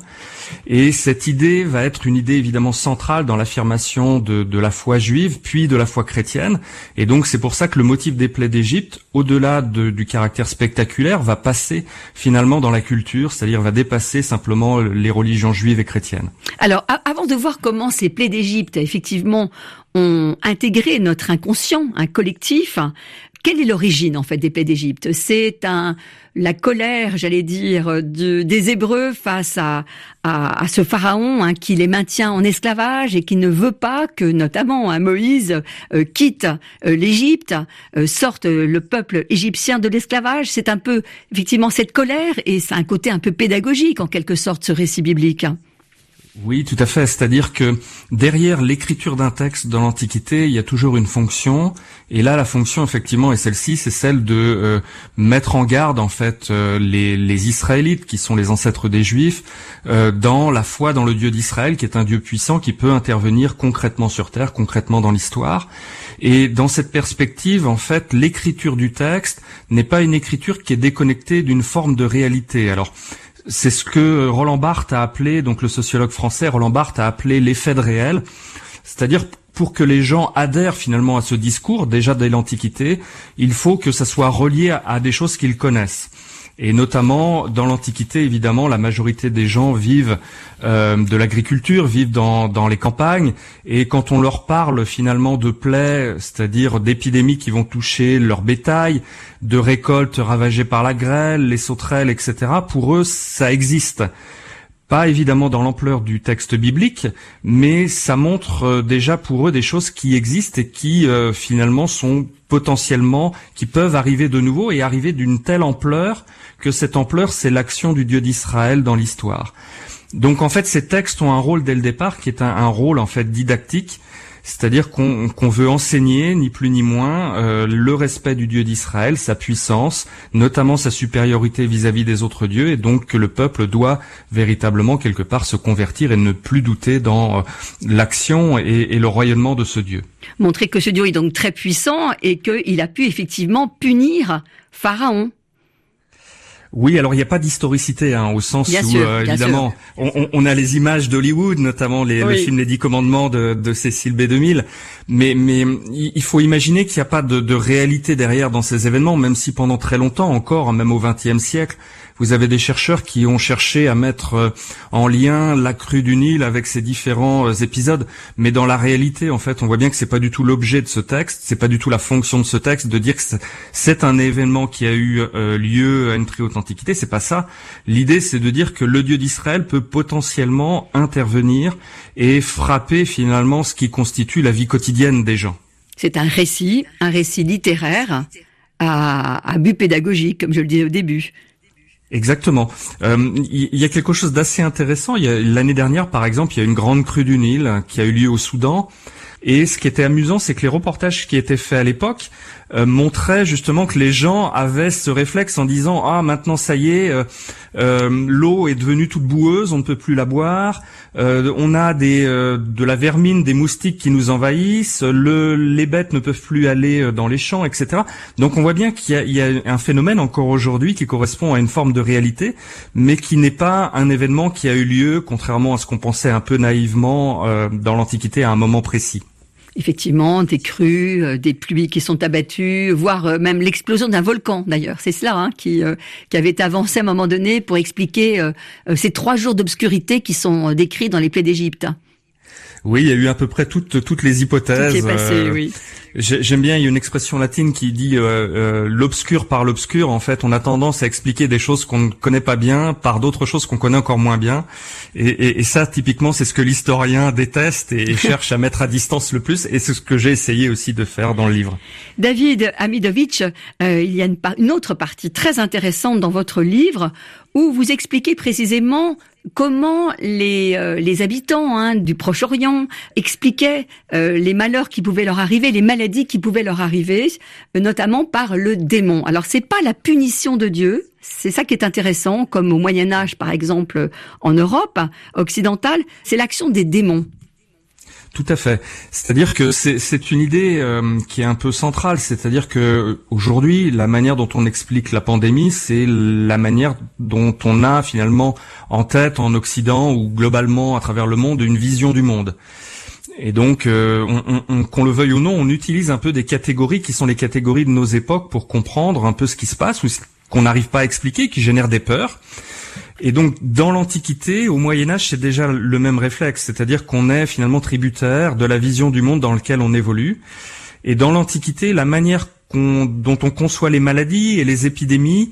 Et cette idée va être une idée évidemment centrale dans l'affirmation de, de, la foi juive, puis de la foi chrétienne. Et donc c'est pour ça que le motif des plaies d'Égypte, au-delà de, du caractère spectaculaire, va passer finalement dans la culture, c'est-à-dire va dépasser simplement les religions juives et chrétiennes. Alors avant de voir comment ces plaies d'Égypte effectivement ont intégré notre inconscient, un collectif, quelle est l'origine en fait des plaies d'Égypte? C'est un la colère, j'allais dire, des Hébreux face à, à, ce pharaon hein, qui les maintient en esclavage et qui ne veut pas que, notamment, hein, Moïse euh, quitte euh, l'Égypte, euh, sorte le peuple égyptien de l'esclavage. C'est un peu effectivement cette colère et c'est un côté un peu pédagogique en quelque sorte ce récit biblique. Oui, tout à fait. C'est-à-dire que derrière l'écriture d'un texte dans l'Antiquité, il y a toujours une fonction. Et là, la fonction, effectivement, est celle-ci, c'est celle de euh, mettre en garde, en fait, euh, les, Israélites, qui sont les ancêtres des Juifs, euh, dans la foi dans le Dieu d'Israël, qui est un Dieu puissant, qui peut intervenir concrètement sur Terre, concrètement dans l'histoire. Et dans cette perspective, en fait, l'écriture du texte n'est pas une écriture qui est déconnectée d'une forme de réalité. Alors, c'est ce que Roland Barthes a appelé, donc le sociologue français Roland Barthes a appelé l'effet de réel, c'est-à-dire pour que les gens adhèrent finalement à ce discours, déjà dès l'Antiquité, il faut que ça soit relié à des choses qu'ils connaissent. Et notamment dans l'Antiquité, évidemment, la majorité des gens vivent euh, de l'agriculture, vivent dans, dans les campagnes. Et quand on leur parle finalement de plaies, c'est-à-dire d'épidémies qui vont toucher leur bétail, de récoltes ravagées par la grêle, les sauterelles, etc., pour eux, ça existe pas évidemment dans l'ampleur du texte biblique, mais ça montre euh, déjà pour eux des choses qui existent et qui euh, finalement sont potentiellement, qui peuvent arriver de nouveau et arriver d'une telle ampleur que cette ampleur, c'est l'action du Dieu d'Israël dans l'histoire. Donc en fait, ces textes ont un rôle dès le départ qui est un, rôle en fait didactique, c'est-à-dire qu'on veut enseigner, ni plus ni moins, euh, le respect du Dieu d'Israël, sa puissance, notamment sa supériorité vis-à-vis des autres dieux, et donc que le peuple doit véritablement quelque part se convertir et ne plus douter dans euh, l'action et, et le royaunement de ce Dieu. Montrer que ce Dieu est donc très puissant et qu'il a pu effectivement punir Pharaon. Oui, alors il n'y a pas d'historicité, hein, au sens Bien où sûr, euh, évidemment on, on- on a les images d'Hollywood, notamment les, le Oui. film Les Dix Commandements de, de Cécile B2000, mais mais il il faut imaginer qu'il n'y a pas de, de réalité derrière dans ces événements, même si pendant très longtemps encore, même au XXe siècle, vous avez des chercheurs qui ont cherché à mettre euh, en lien la crue du Nil avec ces différents euh, épisodes, mais dans la réalité, en fait, on voit bien que c'est pas du tout l'objet de ce texte, c'est pas du tout la fonction de ce texte de dire que c'est- un événement qui a eu euh, lieu à une très haute antiquité, c'est pas ça. L'idée, c'est de dire que le Dieu d'Israël peut potentiellement intervenir et frapper finalement ce qui constitue la vie quotidienne des gens. C'est un récit, un récit littéraire à, à but pédagogique, comme je le disais au début. Exactement. Euh, Il y, a quelque chose d'assez intéressant. L'année dernière, par exemple, il y a une grande crue du Nil qui a eu lieu au Soudan. Et ce qui était amusant, c'est que les reportages qui étaient faits à l'époque euh, montraient justement que les gens avaient ce réflexe en disant ah maintenant ça y est, euh, euh, l'eau est devenue toute boueuse, on ne peut plus la boire, on a des de la vermine, des moustiques qui nous envahissent, le, les bêtes ne peuvent plus aller dans les champs, etc. Donc on voit bien qu'il y a, un phénomène encore aujourd'hui qui correspond à une forme de réalité, mais qui n'est pas un événement qui a eu lieu, contrairement à ce qu'on pensait un peu naïvement dans l'Antiquité à un moment précis. Effectivement, des crues, euh, des pluies qui sont abattues, voire euh, même l'explosion d'un volcan d'ailleurs. C'est cela hein, qui, euh, qui avait avancé à un moment donné pour expliquer ces trois jours d'obscurité qui sont décrits dans les plaies d'Égypte. Oui, il y a eu à peu près toutes toutes les hypothèses. Tout est passé, euh, oui. j'ai- J'aime bien, il y a une expression latine qui dit euh, euh, l'obscur par l'obscur. En fait, on a tendance à expliquer des choses qu'on ne connaît pas bien par d'autres choses qu'on connaît encore moins bien. Et, et, et ça, typiquement, c'est ce que l'historien déteste et, et [LAUGHS] cherche à mettre à distance le plus. Et c'est ce que j'ai essayé aussi de faire dans le livre. David Amidovic, euh, il y a une autre partie très intéressante dans votre livre où vous expliquez précisément comment les, euh, les habitants hein, du Proche-Orient expliquaient euh, les malheurs qui pouvaient leur arriver, les maladies qui pouvaient leur arriver, euh, notamment par le démon. Alors c'est pas la punition de Dieu, c'est ça qui est intéressant, comme au Moyen Âge par exemple en Europe occidentale, c'est l'action des démons. Tout à fait. C'est-à-dire que c'est une idée euh, qui est un peu centrale. C'est-à-dire que aujourd'hui, la manière dont on explique la pandémie, c'est la manière dont on a finalement en tête en Occident ou globalement à travers le monde une vision du monde. Et donc, euh, on- on- on- qu'on le veuille ou non, on utilise un peu des catégories qui sont les catégories de nos époques pour comprendre un peu ce qui se passe ou qu'on n'arrive pas à expliquer, qui génèrent des peurs. Et donc, dans l'Antiquité, au Moyen Âge, c'est déjà le même réflexe, c'est-à-dire qu'on est finalement tributaire de la vision du monde dans lequel on évolue. Et dans l'Antiquité, la manière dont on conçoit les maladies et les épidémies,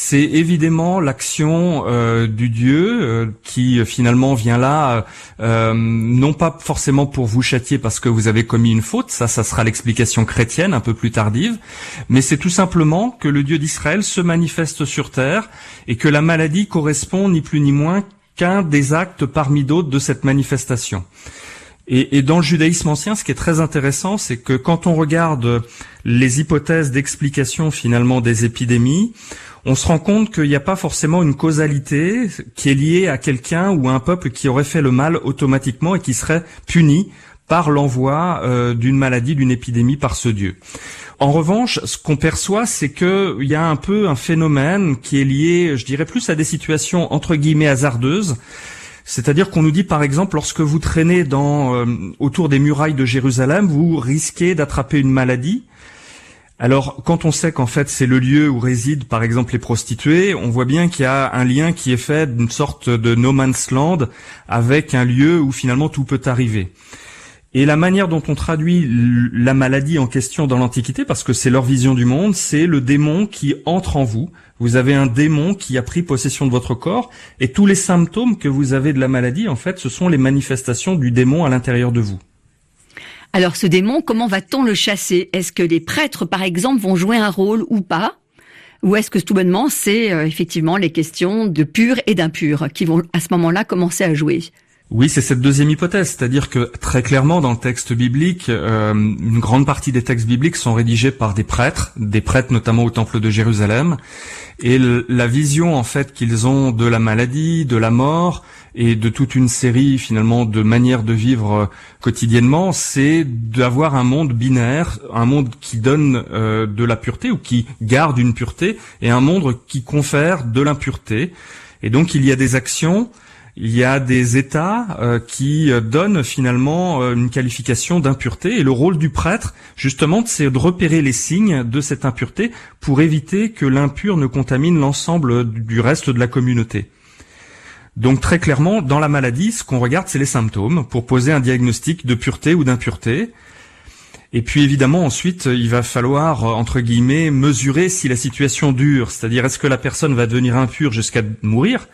c'est évidemment l'action euh, du Dieu euh, qui euh, finalement vient là, non pas forcément pour vous châtier parce que vous avez commis une faute, ça, ça sera l'explication chrétienne un peu plus tardive, mais c'est tout simplement que le Dieu d'Israël se manifeste sur terre et que la maladie correspond ni plus ni moins qu'un des actes parmi d'autres de cette manifestation. Et, dans le judaïsme ancien, ce qui est très intéressant, c'est que quand on regarde les hypothèses d'explication finalement des épidémies, on se rend compte qu'il n'y a pas forcément une causalité qui est liée à quelqu'un ou à un peuple qui aurait fait le mal automatiquement et qui serait puni par l'envoi euh, d'une maladie, d'une épidémie par ce Dieu. En revanche, ce qu'on perçoit, c'est qu'il y a un peu un phénomène qui est lié, je dirais plus à des situations entre guillemets hasardeuses, c'est-à-dire qu'on nous dit par exemple lorsque vous traînez dans euh, autour des murailles de Jérusalem, vous risquez d'attraper une maladie. Alors quand on sait qu'en fait c'est le lieu où résident par exemple les prostituées, on voit bien qu'il y a un lien qui est fait d'une sorte de no man's land avec un lieu où finalement tout peut arriver. Et la manière dont on traduit la maladie en question dans l'Antiquité, parce que c'est leur vision du monde, c'est le démon qui entre en vous. Vous avez un démon qui a pris possession de votre corps, et tous les symptômes que vous avez de la maladie, en fait, ce sont les manifestations du démon à l'intérieur de vous. Alors ce démon, comment va-t-on le chasser? Est-ce que les prêtres, par exemple, vont jouer un rôle ou pas? Ou est-ce que tout bonnement, c'est euh, effectivement les questions de pur et d'impur qui vont à ce moment-là commencer à jouer? Oui, c'est cette deuxième hypothèse, c'est-à-dire que très clairement dans le texte biblique, euh, une grande partie des textes bibliques sont rédigés par des prêtres, des prêtres notamment au temple de Jérusalem, et la vision en fait qu'ils ont de la maladie, de la mort et de toute une série finalement de manières de vivre euh, quotidiennement, c'est d'avoir un monde binaire, un monde qui donne euh, de la pureté ou qui garde une pureté, et un monde qui confère de l'impureté. Et donc il y a des actions il y a des États euh, qui euh, donnent finalement euh, une qualification d'impureté et le rôle du prêtre, justement, c'est de repérer les signes de cette impureté pour éviter que l'impur ne contamine l'ensemble du reste de la communauté. Donc très clairement, dans la maladie, ce qu'on regarde, c'est les symptômes pour poser un diagnostic de pureté ou d'impureté. Et puis évidemment, ensuite, il va falloir, entre guillemets, mesurer si la situation dure, c'est-à-dire est-ce que la personne va devenir impure jusqu'à mourir,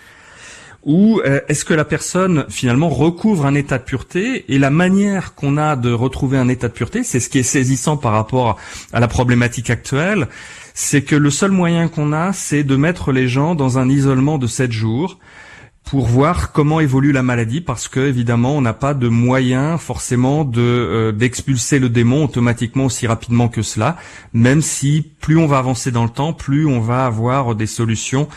ou euh, est-ce que la personne finalement recouvre un état de pureté et la manière qu'on a de retrouver un état de pureté, c'est ce qui est saisissant par rapport à la problématique actuelle, c'est que le seul moyen qu'on a, c'est de mettre les gens dans un isolement de 7 jours pour voir comment évolue la maladie parce que évidemment on n'a pas de moyen forcément de euh, d'expulser le démon automatiquement aussi rapidement que cela même si plus on va avancer dans le temps plus on va avoir des solutions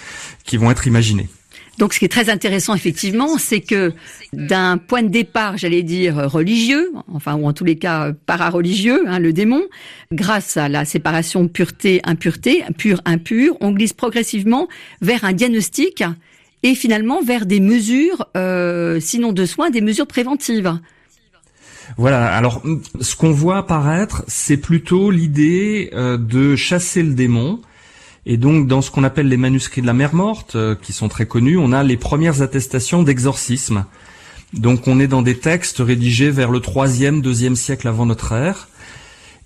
qui vont être imaginées. Donc ce qui est très intéressant effectivement, c'est que d'un point de départ, j'allais dire religieux, enfin ou en tous les cas para-religieux, hein, le démon, grâce à la séparation pureté-impureté, pur-impur, on glisse progressivement vers un diagnostic et finalement vers des mesures, euh, sinon de soins, des mesures préventives. Voilà. Alors, ce qu'on voit apparaître, c'est plutôt l'idée euh, de chasser le démon et donc, dans ce qu'on appelle les manuscrits de la mer morte, euh, qui sont très connus, on a les premières attestations d'exorcisme. Donc, on est dans des textes rédigés vers le troisième, deuxième siècle avant notre ère.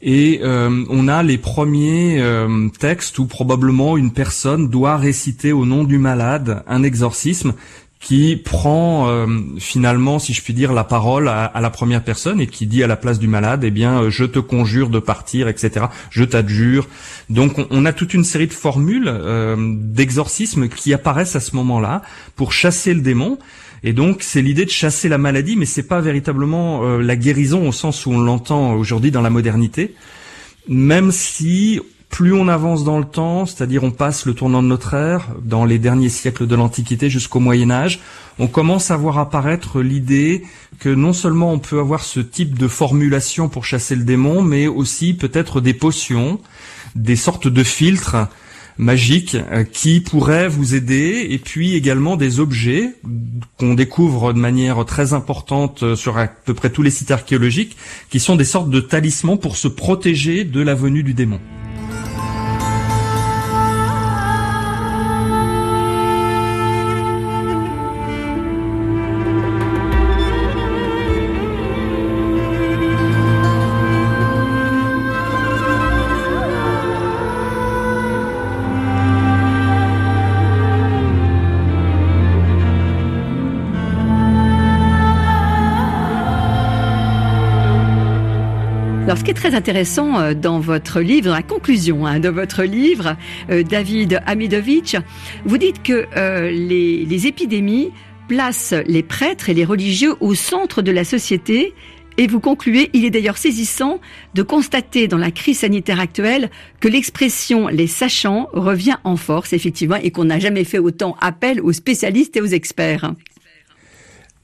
Et euh, on a les premiers euh, textes où probablement une personne doit réciter au nom du malade un exorcisme qui prend euh, finalement, si je puis dire, la parole à, la première personne et qui dit à la place du malade, eh bien, euh, je te conjure de partir, etc. Je t'adjure. Donc, on, a toute une série de formules euh, d'exorcisme qui apparaissent à ce moment-là pour chasser le démon. Et donc, c'est l'idée de chasser la maladie, mais c'est pas véritablement la guérison au sens où on l'entend aujourd'hui dans la modernité. Même si plus on avance dans le temps, c'est-à-dire on passe le tournant de notre ère, dans les derniers siècles de l'Antiquité jusqu'au Moyen Âge, on commence à voir apparaître l'idée que non seulement on peut avoir ce type de formulation pour chasser le démon, mais aussi peut-être des potions, des sortes de filtres magiques euh, qui pourraient vous aider, et puis également des objets qu'on découvre de manière très importante euh, sur à peu près tous les sites archéologiques, qui sont des sortes de talismans pour se protéger de la venue du démon. Très intéressant euh, dans votre livre, dans la conclusion hein, de votre livre, euh, David Amidovitch, vous dites que euh, les, les épidémies placent les prêtres et les religieux au centre de la société et vous concluez, il est d'ailleurs saisissant de constater dans la crise sanitaire actuelle que l'expression les sachants revient en force, effectivement, et qu'on n'a jamais fait autant appel aux spécialistes et aux experts.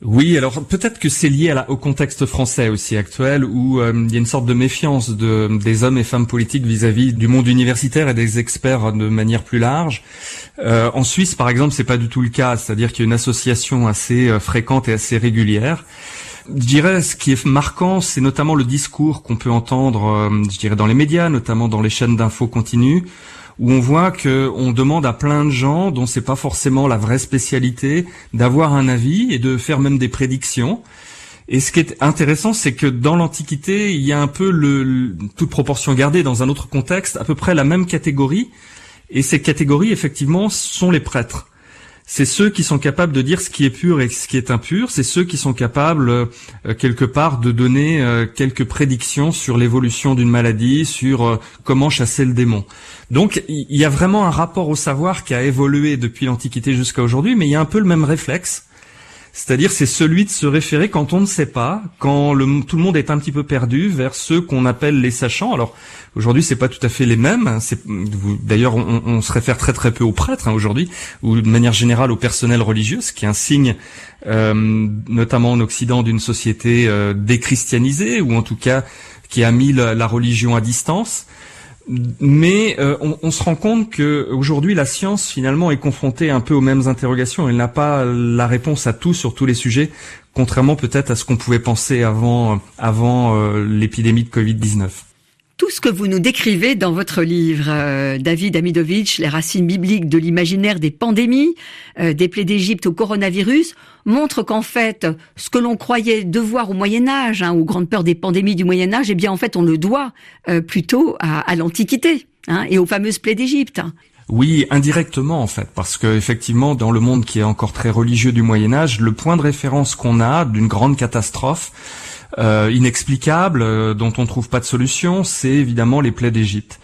Oui, alors peut-être que c'est lié au contexte français aussi actuel, où euh, il y a une sorte de méfiance de, des hommes et femmes politiques vis-à-vis du monde universitaire et des experts de manière plus large. Euh, en Suisse, par exemple, c'est pas du tout le cas, c'est-à-dire qu'il y a une association assez euh, fréquente et assez régulière. Je dirais, ce qui est marquant, c'est notamment le discours qu'on peut entendre, je dirais, dans les médias, notamment dans les chaînes d'infos continues, où on voit que on demande à plein de gens dont c'est pas forcément la vraie spécialité d'avoir un avis et de faire même des prédictions. Et ce qui est intéressant, c'est que dans l'Antiquité, il y a un peu toute proportion gardée dans un autre contexte, à peu près la même catégorie. Et ces catégories, effectivement, sont les prêtres c'est ceux qui sont capables de dire ce qui est pur et ce qui est impur, c'est ceux qui sont capables euh, quelque part de donner euh, quelques prédictions sur l'évolution d'une maladie, sur euh, comment chasser le démon. Donc il y a vraiment un rapport au savoir qui a évolué depuis l'Antiquité jusqu'à aujourd'hui, mais il y a un peu le même réflexe C'est-à-dire, c'est celui de se référer quand on ne sait pas, quand tout le monde est un petit peu perdu, vers ceux qu'on appelle les sachants. Alors aujourd'hui, c'est pas tout à fait les mêmes. D'ailleurs, on, on, se réfère très très peu aux prêtres hein, aujourd'hui, ou de manière générale au personnel religieux, ce qui est un signe, euh, notamment en Occident, d'une société euh, déchristianisée, ou en tout cas qui a mis la religion à distance mais euh, on, se rend compte que aujourd'hui la science finalement est confrontée un peu aux mêmes interrogations. Elle n'a pas la réponse à tout sur tous les sujets, contrairement peut-être à ce qu'on pouvait penser avant avant euh, l'épidémie de Covid 19 tout ce que vous nous décrivez dans votre livre, euh, David Amidovitch, les racines bibliques de l'imaginaire des pandémies, euh, des plaies d'Égypte au coronavirus, montre qu'en fait, ce que l'on croyait devoir au Moyen Âge, hein, aux grandes peurs des pandémies du Moyen Âge, eh bien en fait, on le doit euh, plutôt à, l'Antiquité hein, et aux fameuses plaies d'Égypte. Oui, indirectement en fait, parce que effectivement, dans le monde qui est encore très religieux du Moyen Âge, le point de référence qu'on a d'une grande catastrophe, euh, inexplicable, euh, dont on ne trouve pas de solution, c'est évidemment les plaies d'Égypte.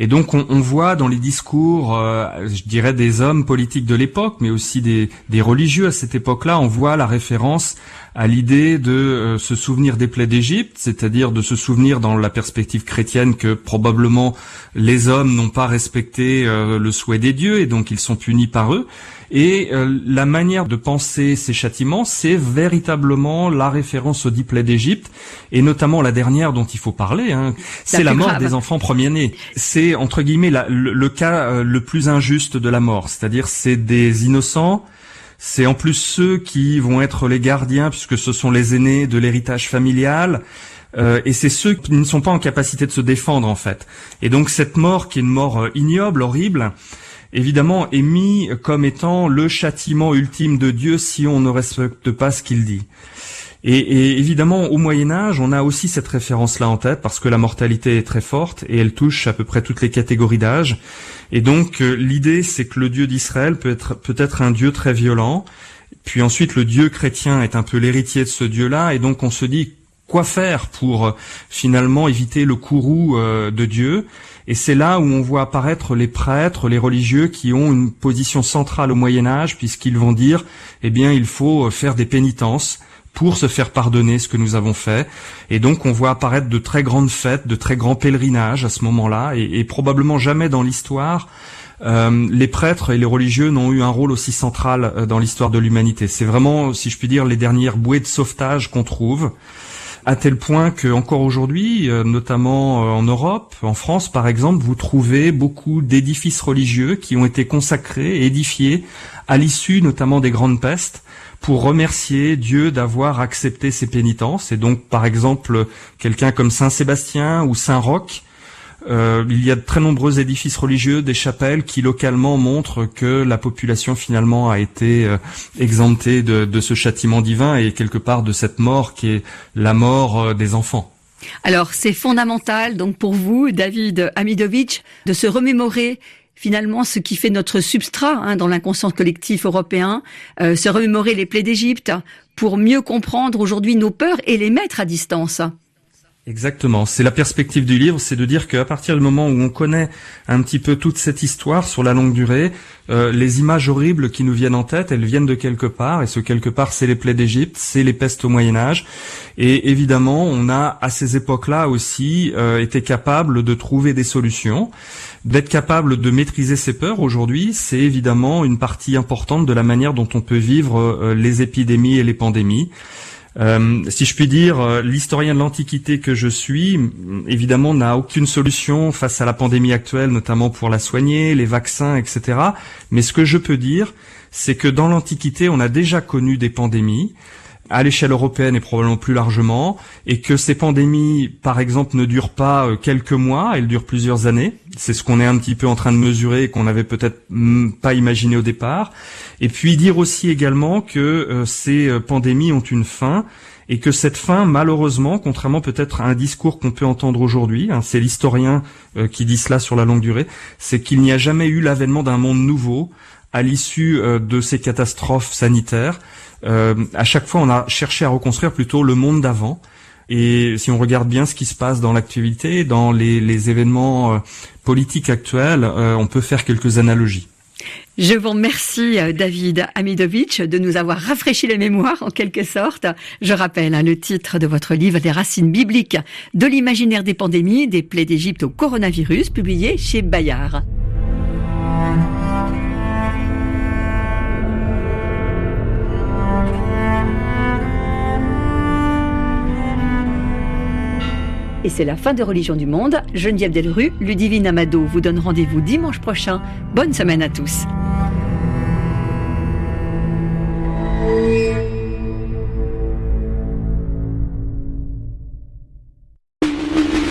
Et donc on, on, voit dans les discours, euh, je dirais, des hommes politiques de l'époque, mais aussi des, des, religieux à cette époque-là, on voit la référence à l'idée de euh, se souvenir des plaies d'Égypte, c'est-à-dire de se souvenir dans la perspective chrétienne que probablement les hommes n'ont pas respecté euh, le souhait des dieux et donc ils sont punis par eux. Et la manière de penser ces châtiments, c'est véritablement la référence aux dix plaies d'Égypte, et notamment la dernière dont il faut parler, hein, c'est la, mort des enfants premiers-nés. C'est entre guillemets le, cas euh, le plus injuste de la mort, c'est-à-dire c'est des innocents, c'est en plus ceux qui vont être les gardiens puisque ce sont les aînés de l'héritage familial. Euh, et c'est ceux qui ne sont pas en capacité de se défendre en fait. Et donc cette mort qui est une mort euh, ignoble, horrible, évidemment est mis comme étant le châtiment ultime de Dieu si on ne respecte pas ce qu'il dit. Et, évidemment, au Moyen Âge, on a aussi cette référence-là en tête parce que la mortalité est très forte et elle touche à peu près toutes les catégories d'âge. Et donc, euh, l'idée, c'est que le Dieu d'Israël peut être peut-être un Dieu très violent. Puis ensuite, le Dieu chrétien est un peu l'héritier de ce Dieu-là, et donc on se dit quoi faire pour euh, finalement éviter le courroux euh, de Dieu? Et c'est là où on voit apparaître les prêtres, les religieux qui ont une position centrale au Moyen Âge, puisqu'ils vont dire, eh bien, il faut faire des pénitences pour se faire pardonner ce que nous avons fait. Et donc on voit apparaître de très grandes fêtes, de très grands pèlerinages à ce moment-là, et, probablement jamais dans l'histoire. Euh, les prêtres et les religieux n'ont eu un rôle aussi central euh, dans l'histoire de l'humanité. C'est vraiment, si je puis dire, les dernières bouées de sauvetage qu'on trouve, à tel point que encore aujourd'hui, euh, notamment en Europe, en France par exemple, vous trouvez beaucoup d'édifices religieux qui ont été consacrés, édifiés à l'issue notamment des grandes pestes pour remercier Dieu d'avoir accepté ses pénitences. Et donc, par exemple, quelqu'un comme Saint Sébastien ou Saint Roch, euh, il y a de très nombreux édifices religieux, des chapelles qui localement montrent que la population finalement a été euh, exemptée de, de, ce châtiment divin et quelque part de cette mort qui est la mort euh, des enfants. Alors c'est fondamental donc pour vous, David Amidovitch, de se remémorer finalement ce qui fait notre substrat hein, dans l'inconscient collectif européen, euh, se remémorer les plaies d'Égypte pour mieux comprendre aujourd'hui nos peurs et les mettre à distance. Exactement. C'est la perspective du livre, c'est de dire qu'à partir du moment où on connaît un petit peu toute cette histoire sur la longue durée, euh, les images horribles qui nous viennent en tête, elles viennent de quelque part, et ce quelque part, c'est les plaies d'Égypte, c'est les pestes au Moyen Âge. Et évidemment, on a à ces époques-là aussi euh, été capable de trouver des solutions, d'être capable de maîtriser ses peurs. Aujourd'hui, c'est évidemment une partie importante de la manière dont on peut vivre euh, les épidémies et les pandémies. Euh, si je puis dire, euh, l'historien de l'Antiquité que je suis, évidemment, n'a aucune solution face à la pandémie actuelle, notamment pour la soigner, les vaccins, etc. Mais ce que je peux dire, c'est que dans l'Antiquité, on a déjà connu des pandémies à l'échelle européenne et probablement plus largement, et que ces pandémies, par exemple, ne durent pas euh, quelques mois, elles durent plusieurs années. C'est ce qu'on est un petit peu en train de mesurer et qu'on n'avait peut-être pas imaginé au départ. Et puis dire aussi également que euh, ces euh, pandémies ont une fin et que cette fin, malheureusement, contrairement peut-être à un discours qu'on peut entendre aujourd'hui, hein, c'est l'historien qui dit cela sur la longue durée, c'est qu'il n'y a jamais eu l'avènement d'un monde nouveau à l'issue de ces catastrophes sanitaires. Euh, à chaque fois, on a cherché à reconstruire plutôt le monde d'avant. Et si on regarde bien ce qui se passe dans l'actualité, dans les, événements euh, politiques actuels, euh, on peut faire quelques analogies. Je vous remercie, David Amidovitch, de nous avoir rafraîchi la mémoire, en quelque sorte. Je rappelle hein, le titre de votre livre Les racines bibliques de l'imaginaire des pandémies, des plaies d'Égypte au coronavirus, publié chez Bayard. Et c'est la fin de Religion du Monde. Geneviève Delru, Ludivine Amado vous donne rendez-vous dimanche prochain. Bonne semaine à tous.